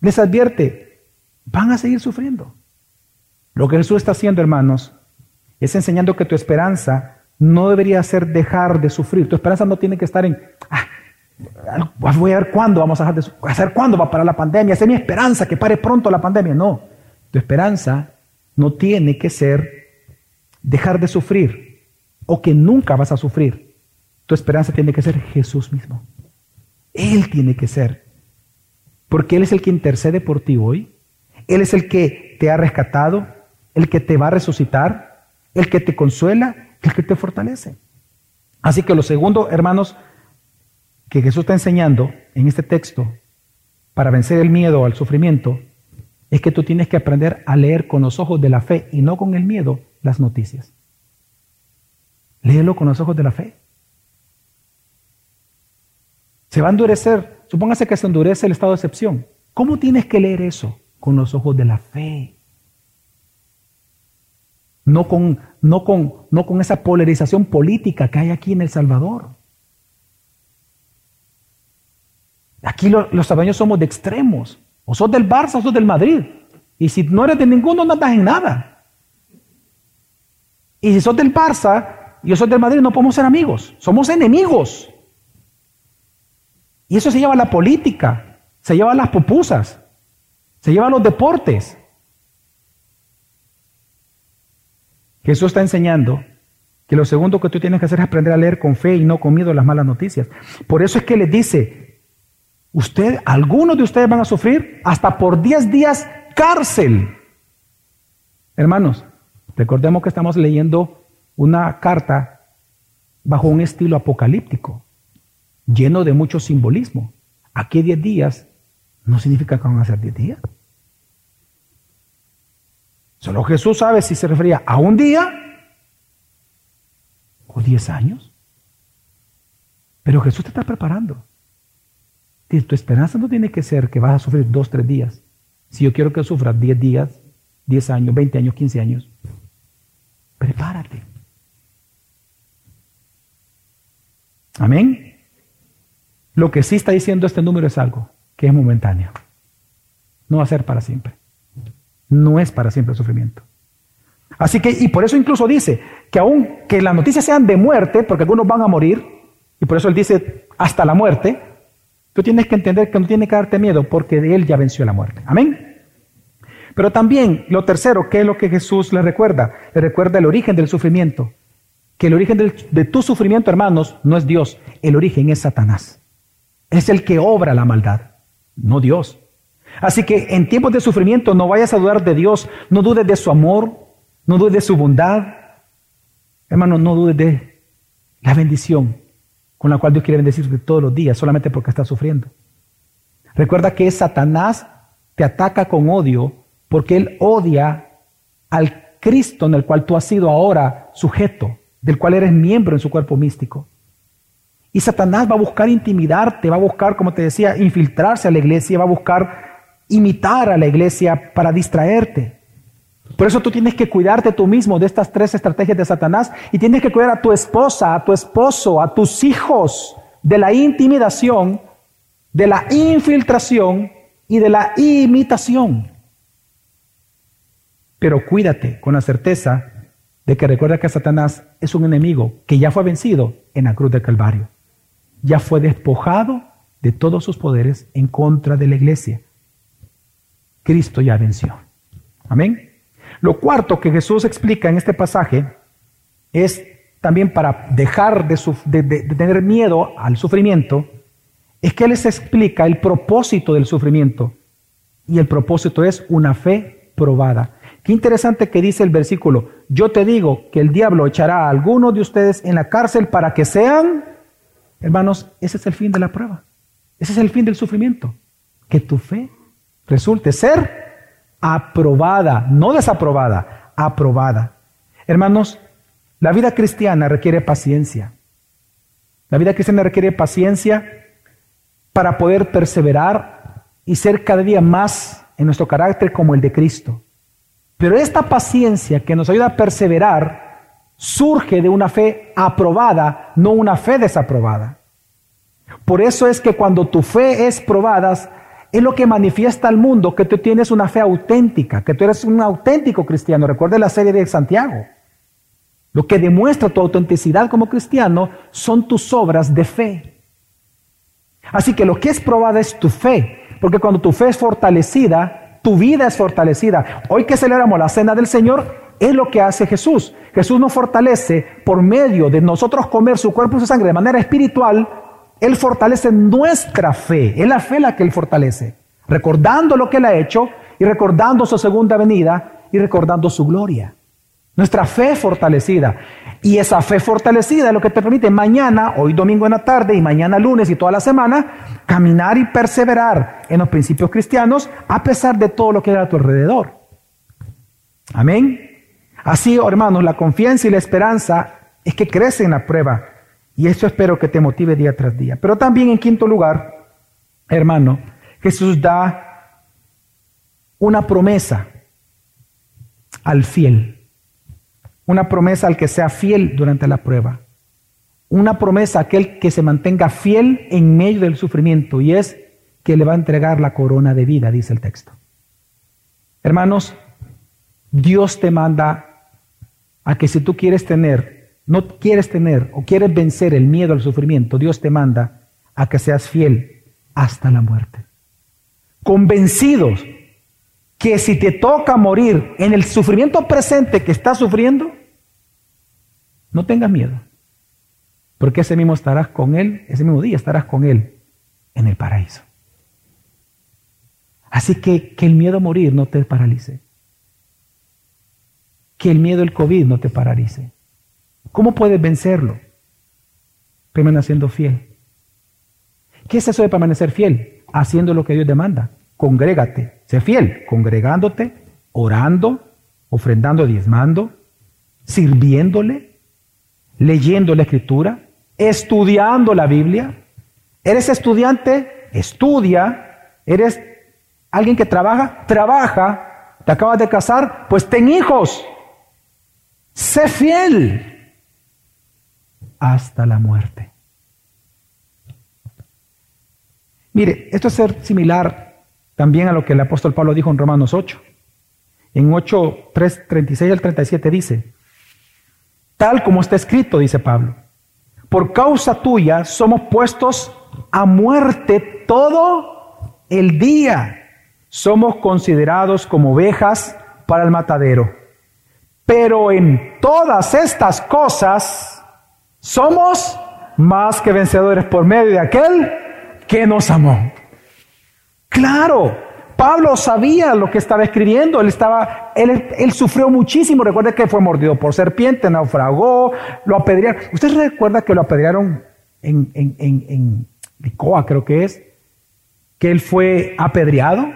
les advierte, van a seguir sufriendo. Lo que Jesús está haciendo, hermanos, es enseñando que tu esperanza no debería ser dejar de sufrir. Tu esperanza no tiene que estar en, ah, voy a ver cuándo vamos a dejar de sufrir, a ver cuándo va a parar la pandemia, esa es mi esperanza, que pare pronto la pandemia. No, tu esperanza no tiene que ser dejar de sufrir o que nunca vas a sufrir. Tu esperanza tiene que ser Jesús mismo. Él tiene que ser. Porque Él es el que intercede por ti hoy. Él es el que te ha rescatado, el que te va a resucitar, el que te consuela, el que te fortalece. Así que lo segundo, hermanos, que Jesús está enseñando en este texto para vencer el miedo al sufrimiento, es que tú tienes que aprender a leer con los ojos de la fe y no con el miedo las noticias. Léelo con los ojos de la fe. Se va a endurecer, supóngase que se endurece el estado de excepción. ¿Cómo tienes que leer eso? Con los ojos de la fe. No con, no con, no con esa polarización política que hay aquí en El Salvador. Aquí los salvadoreños somos de extremos. O sos del Barça o sos del Madrid. Y si no eres de ninguno, no andas en nada. Y si sos del Barça y yo soy del Madrid, no podemos ser amigos. Somos enemigos. Y eso se lleva a la política, se lleva a las pupusas, se lleva a los deportes. Jesús está enseñando que lo segundo que tú tienes que hacer es aprender a leer con fe y no con miedo las malas noticias. Por eso es que les dice, usted, algunos de ustedes van a sufrir hasta por 10 días cárcel. Hermanos, recordemos que estamos leyendo una carta bajo un estilo apocalíptico, lleno de mucho simbolismo. Aquí 10 días no significa que van a ser 10 días. Solo Jesús sabe si se refería a un día o 10 años. Pero Jesús te está preparando. Tu esperanza no tiene que ser que vas a sufrir dos, tres días. Si yo quiero que sufras 10 días, 10 años, 20 años, 15 años, prepárate. Amén. Lo que sí está diciendo este número es algo que es momentáneo. No va a ser para siempre. No es para siempre el sufrimiento. Así que, y por eso incluso dice que aun que las noticias sean de muerte, porque algunos van a morir, y por eso él dice hasta la muerte, tú tienes que entender que no tiene que darte miedo, porque de él ya venció la muerte. Amén. Pero también lo tercero, ¿qué es lo que Jesús le recuerda? Le recuerda el origen del sufrimiento que el origen de tu sufrimiento, hermanos, no es Dios, el origen es Satanás. Es el que obra la maldad, no Dios. Así que en tiempos de sufrimiento no vayas a dudar de Dios, no dudes de su amor, no dudes de su bondad. Hermano, no dudes de la bendición con la cual Dios quiere bendecirte todos los días, solamente porque estás sufriendo. Recuerda que Satanás te ataca con odio porque él odia al Cristo en el cual tú has sido ahora sujeto del cual eres miembro en su cuerpo místico. Y Satanás va a buscar intimidarte, va a buscar, como te decía, infiltrarse a la iglesia, va a buscar imitar a la iglesia para distraerte. Por eso tú tienes que cuidarte tú mismo de estas tres estrategias de Satanás y tienes que cuidar a tu esposa, a tu esposo, a tus hijos de la intimidación, de la infiltración y de la imitación. Pero cuídate con la certeza de que recuerda que Satanás es un enemigo que ya fue vencido en la cruz del Calvario. Ya fue despojado de todos sus poderes en contra de la iglesia. Cristo ya venció. Amén. Lo cuarto que Jesús explica en este pasaje es también para dejar de, tener miedo al sufrimiento, es que Él les explica el propósito del sufrimiento. Y el propósito es una fe probada. Qué interesante que dice el versículo, yo te digo que el diablo echará a algunos de ustedes en la cárcel para que sean, hermanos, ese es el fin de la prueba, ese es el fin del sufrimiento, que tu fe resulte ser aprobada, no desaprobada, aprobada. Hermanos, la vida cristiana requiere paciencia. La vida cristiana requiere paciencia para poder perseverar y ser cada día más en nuestro carácter como el de Cristo. Pero esta paciencia que nos ayuda a perseverar surge de una fe aprobada, no una fe desaprobada. Por eso es que cuando tu fe es probada, es lo que manifiesta al mundo que tú tienes una fe auténtica, que tú eres un auténtico cristiano. Recuerda la serie de Santiago. Lo que demuestra tu autenticidad como cristiano son tus obras de fe. Así que lo que es probada es tu fe, porque cuando tu fe es fortalecida, tu vida es fortalecida. Hoy que celebramos la cena del Señor, es lo que hace Jesús. Jesús nos fortalece por medio de nosotros comer su cuerpo y su sangre de manera espiritual. Él fortalece nuestra fe. Es la fe la que Él fortalece. Recordando lo que Él ha hecho y recordando su segunda venida y recordando su gloria. Nuestra fe fortalecida. Y esa fe fortalecida es lo que te permite mañana, hoy domingo en la tarde y mañana lunes y toda la semana, caminar y perseverar en los principios cristianos a pesar de todo lo que hay a tu alrededor. Amén. Así, hermanos, la confianza y la esperanza es que crece en la prueba. Y eso espero que te motive día tras día. Pero también en quinto lugar, hermano, Jesús da una promesa al fiel. Una promesa al que sea fiel durante la prueba. Una promesa a aquel que se mantenga fiel en medio del sufrimiento. Y es que le va a entregar la corona de vida, dice el texto. Hermanos, Dios te manda a que si tú quieres tener, no quieres tener o quieres vencer el miedo al sufrimiento, Dios te manda a que seas fiel hasta la muerte. Convencidos que si te toca morir en el sufrimiento presente que estás sufriendo, no tengas miedo. Porque ese mismo estarás con Él, ese mismo día estarás con Él en el paraíso. Así que que el miedo a morir no te paralice que el miedo al COVID no te paralice. ¿Cómo puedes vencerlo? Permaneciendo fiel. ¿Qué es eso de permanecer fiel? Haciendo lo que Dios demanda. Congrégate, sé fiel, congregándote, orando, ofrendando, diezmando, sirviéndole, leyendo la escritura, estudiando la Biblia. ¿Eres estudiante? Estudia. ¿Eres alguien que trabaja? Trabaja. ¿Te acabas de casar? Pues ten hijos. Sé fiel hasta la muerte. Mire, esto es ser similar también a lo que el apóstol Pablo dijo en Romanos 8. En 8, 3, 36 al 37 dice, tal como está escrito, dice Pablo, por causa tuya somos puestos a muerte todo el día. Somos considerados como ovejas para el matadero. Pero en todas estas cosas somos más que vencedores por medio de aquel que nos amó. Claro, Pablo sabía lo que estaba escribiendo, él, estaba, él, sufrió muchísimo, recuerda que fue mordido por serpiente, naufragó, lo apedrearon. ¿Usted recuerda que lo apedrearon en, en, en, en creo que es? Que él fue apedreado.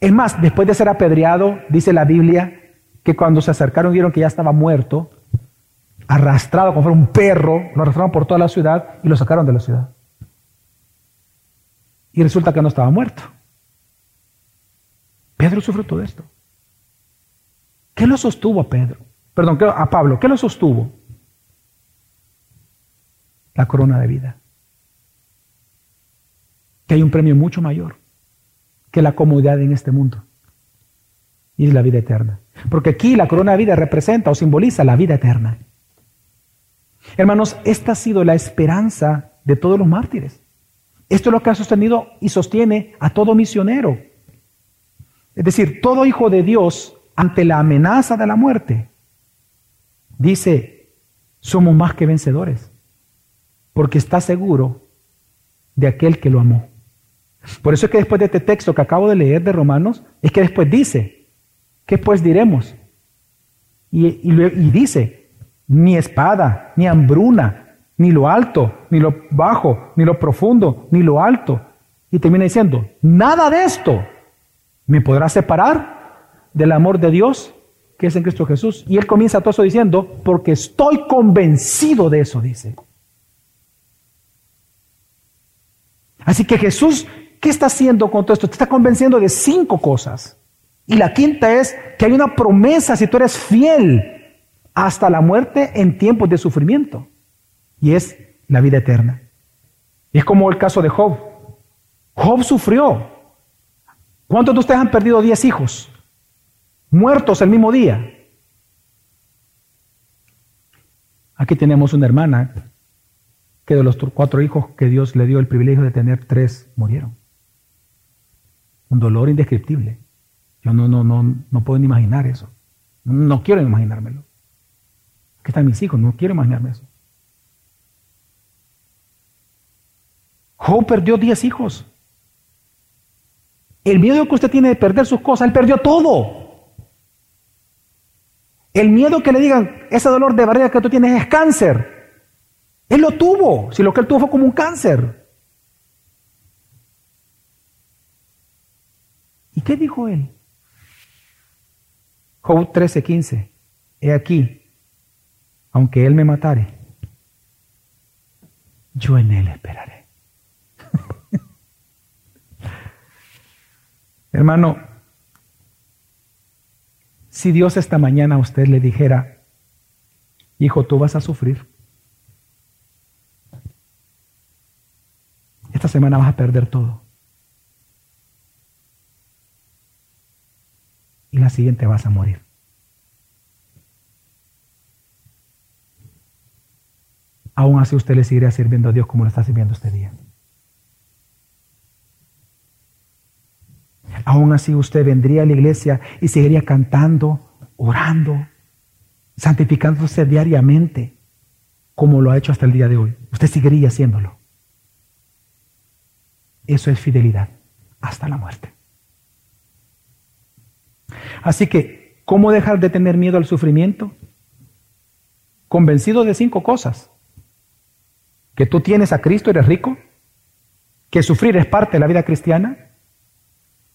Es más, después de ser apedreado, dice la Biblia, que cuando se acercaron vieron que ya estaba muerto, arrastrado como fuera un perro, lo arrastraron por toda la ciudad y lo sacaron de la ciudad. Y resulta que no estaba muerto. Pedro sufrió todo esto. ¿Qué lo sostuvo a Pedro? Perdón, a Pablo, ¿qué lo sostuvo? La corona de vida. Que hay un premio mucho mayor que la comodidad en este mundo. Y es la vida eterna. Porque aquí la corona de vida representa o simboliza la vida eterna. Hermanos, esta ha sido la esperanza de todos los mártires. Esto es lo que ha sostenido y sostiene a todo misionero. Es decir, todo hijo de Dios ante la amenaza de la muerte dice, somos más que vencedores, porque está seguro de aquel que lo amó. Por eso es que después de este texto que acabo de leer de Romanos, es que después dice, ¿Qué pues diremos? Y, dice, ni espada, ni hambruna, ni lo alto, ni lo bajo, ni lo profundo, ni lo alto. Y termina diciendo, nada de esto me podrá separar del amor de Dios que es en Cristo Jesús. Y él comienza todo eso diciendo, porque estoy convencido de eso, dice. Así que Jesús, ¿qué está haciendo con todo esto? Te está convenciendo de cinco cosas. Y la quinta es que hay una promesa si tú eres fiel hasta la muerte en tiempos de sufrimiento. Y es la vida eterna. Es como el caso de Job. Job sufrió. ¿Cuántos de ustedes han perdido 10 hijos? Muertos el mismo día. Aquí tenemos una hermana que de los cuatro hijos que Dios le dio el privilegio de tener, tres murieron. Un dolor indescriptible. Yo no, no, no, no puedo ni imaginar eso. No quiero imaginármelo. Aquí están mis hijos, no quiero imaginarme eso. Job perdió 10 hijos. El miedo que usted tiene de perder sus cosas, él perdió todo. El miedo que le digan, ese dolor de barriga que tú tienes es cáncer. Él lo tuvo, si lo que él tuvo fue como un cáncer. ¿Y qué dijo él? Job 13:15. He aquí, aunque él me matare, yo en él esperaré. Hermano, si Dios esta mañana a usted le dijera, hijo, tú vas a sufrir. Esta semana vas a perder todo. Y la siguiente vas a morir. Aún así usted le seguiría sirviendo a Dios como lo está sirviendo este día. Aún así usted vendría a la iglesia y seguiría cantando, orando, santificándose diariamente, como lo ha hecho hasta el día de hoy. Usted seguiría haciéndolo. Eso es fidelidad hasta la muerte. Así que, ¿cómo dejar de tener miedo al sufrimiento? Convencido de cinco cosas. Que tú tienes a Cristo, eres rico. Que sufrir es parte de la vida cristiana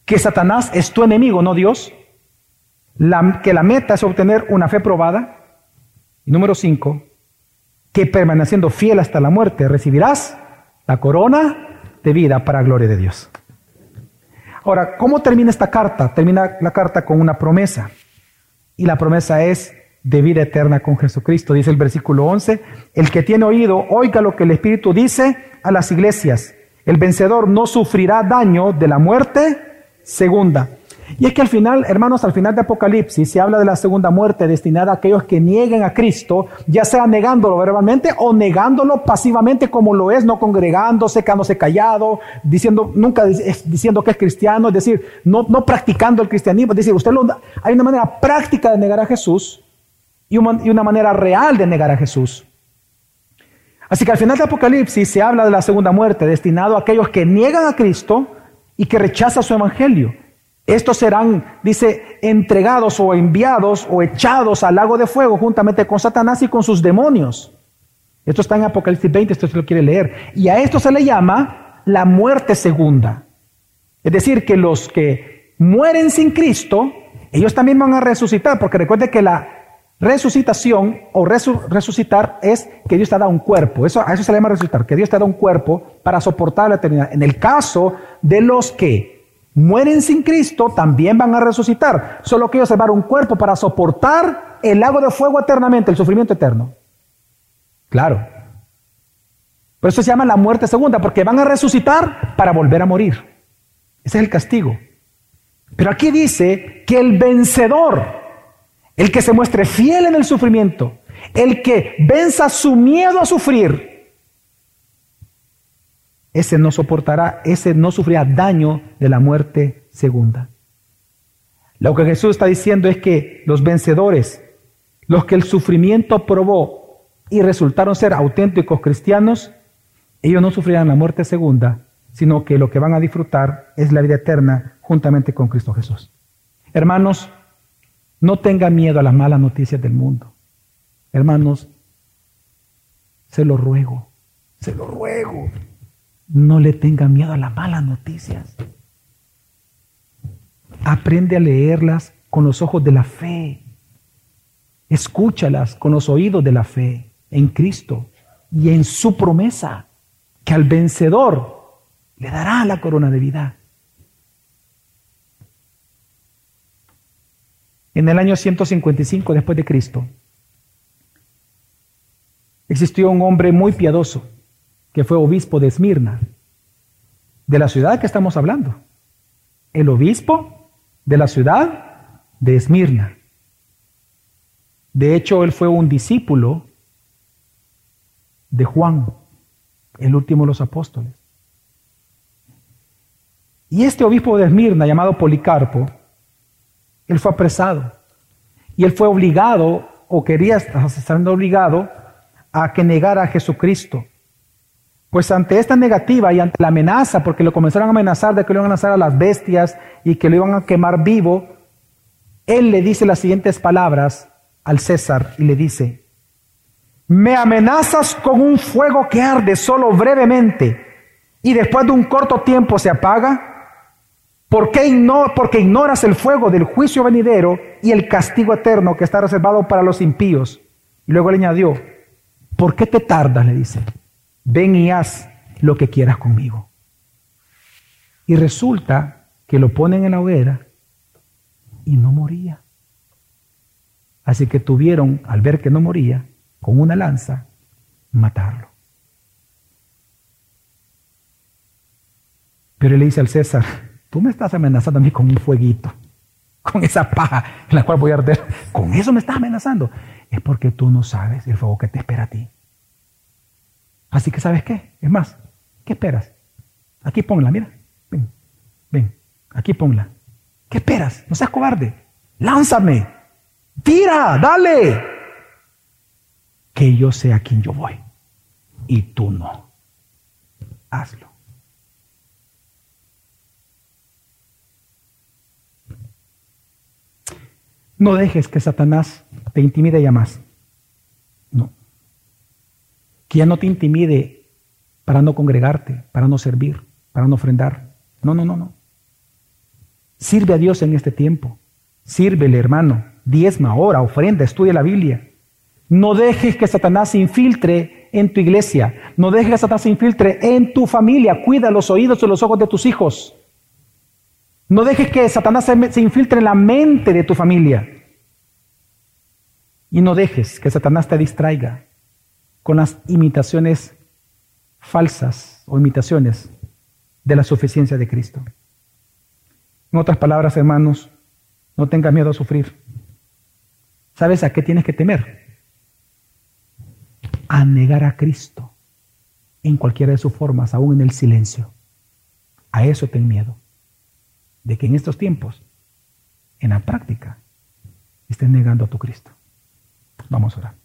que Satanás es tu enemigo, no Dios, que la meta es obtener una fe probada. Y número cinco, que permaneciendo fiel hasta la muerte recibirás la corona de vida para gloria de Dios. Ahora, ¿cómo termina esta carta? Termina la carta con una promesa. Y la promesa es de vida eterna con Jesucristo. Dice el versículo 11, el que tiene oído, oiga lo que el Espíritu dice a las iglesias. El vencedor no sufrirá daño de la muerte segunda. Y es que al final, hermanos, al final de Apocalipsis se habla de la segunda muerte destinada a aquellos que nieguen a Cristo, ya sea negándolo verbalmente o negándolo pasivamente como lo es, no congregándose, quedándose callado, diciendo, nunca diciendo que es cristiano, es decir, no, no practicando el cristianismo, es decir, usted lo, hay una manera práctica de negar a Jesús y una manera real de negar a Jesús. Así que al final de Apocalipsis se habla de la segunda muerte destinado a aquellos que niegan a Cristo, y que rechaza su evangelio. Estos serán, dice, entregados o enviados o echados al lago de fuego juntamente con Satanás y con sus demonios. Esto está en Apocalipsis 20, esto se lo quiere leer. Y a esto se le llama la muerte segunda. Es decir, que los que mueren sin Cristo, ellos también van a resucitar, porque recuerde que la resucitación o resucitar es que Dios te da un cuerpo. Eso, a eso se le llama resucitar, que Dios te da un cuerpo para soportar la eternidad. En el caso de los que mueren sin Cristo, también van a resucitar. Solo que ellos se van a un cuerpo para soportar el lago de fuego eternamente, el sufrimiento eterno. Claro. Por eso se llama la muerte segunda, porque van a resucitar para volver a morir. Ese es el castigo. Pero aquí dice que el vencedor, el que se muestre fiel en el sufrimiento, el que venza su miedo a sufrir, ese no soportará, ese no sufrirá daño de la muerte segunda. Lo que Jesús está diciendo es que los vencedores, los que el sufrimiento probó y resultaron ser auténticos cristianos, ellos no sufrirán la muerte segunda, sino que lo que van a disfrutar es la vida eterna juntamente con Cristo Jesús. Hermanos, no tenga miedo a las malas noticias del mundo. Hermanos, se lo ruego, se lo ruego. No le tenga miedo a las malas noticias. Aprende a leerlas con los ojos de la fe. Escúchalas con los oídos de la fe en Cristo y en su promesa que al vencedor le dará la corona de vida. En el año 155 después de Cristo, existió un hombre muy piadoso que fue obispo de Esmirna, de la ciudad que estamos hablando. El obispo de la ciudad de Esmirna. De hecho, él fue un discípulo de Juan, el último de los apóstoles. Y este obispo de Esmirna, llamado Policarpo, él fue apresado. Y él fue obligado, o quería estar siendo obligado, a que negara a Jesucristo. Pues ante esta negativa y ante la amenaza, porque lo comenzaron a amenazar de que lo iban a lanzar a las bestias y que lo iban a quemar vivo, él le dice las siguientes palabras al César y le dice, me amenazas con un fuego que arde solo brevemente y después de un corto tiempo se apaga. ¿Por qué porque ignoras el fuego del juicio venidero y el castigo eterno que está reservado para los impíos. Y luego le añadió, ¿por qué te tardas? Le dice, ven y haz lo que quieras conmigo. Y resulta que lo ponen en la hoguera y no moría. Así que tuvieron, al ver que no moría, con una lanza, matarlo. Pero él le dice al César, tú me estás amenazando a mí con un fueguito, con esa paja en la cual voy a arder. Con eso me estás amenazando. Es porque tú no sabes el fuego que te espera a ti. Así que ¿sabes qué? Es más, ¿qué esperas? Aquí ponla, mira. Ven, ven, aquí ponla. ¿Qué esperas? No seas cobarde. Lánzame. Tira, dale. Que yo sé a quién yo voy. Y tú no. Hazlo. No dejes que Satanás te intimide ya más. No. Que ya no te intimide para no congregarte, para no servir, para no ofrendar. No, no, no, no. Sirve a Dios en este tiempo. Sírvele, hermano. Diezma, ora, ofrenda, estudia la Biblia. No dejes que Satanás se infiltre en tu iglesia. No dejes que Satanás se infiltre en tu familia. Cuida los oídos y los ojos de tus hijos. No dejes que Satanás se infiltre en la mente de tu familia. Y no dejes que Satanás te distraiga con las imitaciones falsas o imitaciones de la suficiencia de Cristo. En otras palabras, hermanos, no tengas miedo a sufrir. ¿Sabes a qué tienes que temer? A negar a Cristo en cualquiera de sus formas, aún en el silencio. A eso ten miedo. De que en estos tiempos, en la práctica, estés negando a tu Cristo. Vamos a orar.